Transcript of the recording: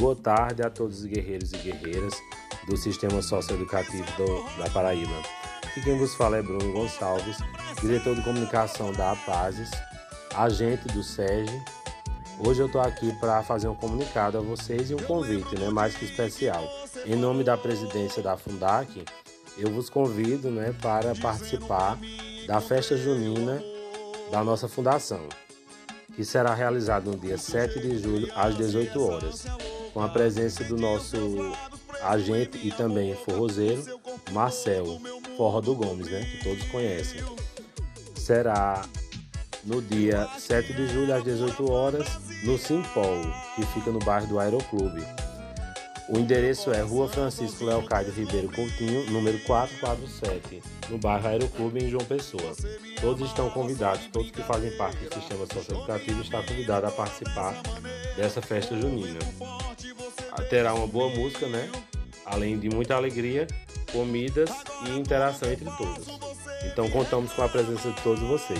Boa tarde a todos os guerreiros e guerreiras do Sistema Socioeducativo do, da Paraíba. Aqui quem vos fala é Bruno Gonçalves, diretor de comunicação da APASES, agente do SEGE. Hoje eu estou aqui para fazer um comunicado a vocês e um convite, né, mais que especial. Em nome da presidência da Fundac, eu vos convido né, para participar da festa junina da nossa fundação, que será realizada no dia 7 de julho às 18 horas, com a presença do nosso agente e também forrozeiro, Marcel Forra do Gomes, né, que todos conhecem. Será no dia 7 de julho às 18 horas no Simpol, que fica no bairro do Aeroclube. O endereço é Rua Francisco Leocádio Ribeiro Coutinho, número 447, no bairro Aeroclube, em João Pessoa. Todos estão convidados, todos que fazem parte do sistema socioeducativo estão convidados a participar dessa festa junina. Terá uma boa música, né? Além de muita alegria, comidas e interação entre todos. Então contamos com a presença de todos vocês.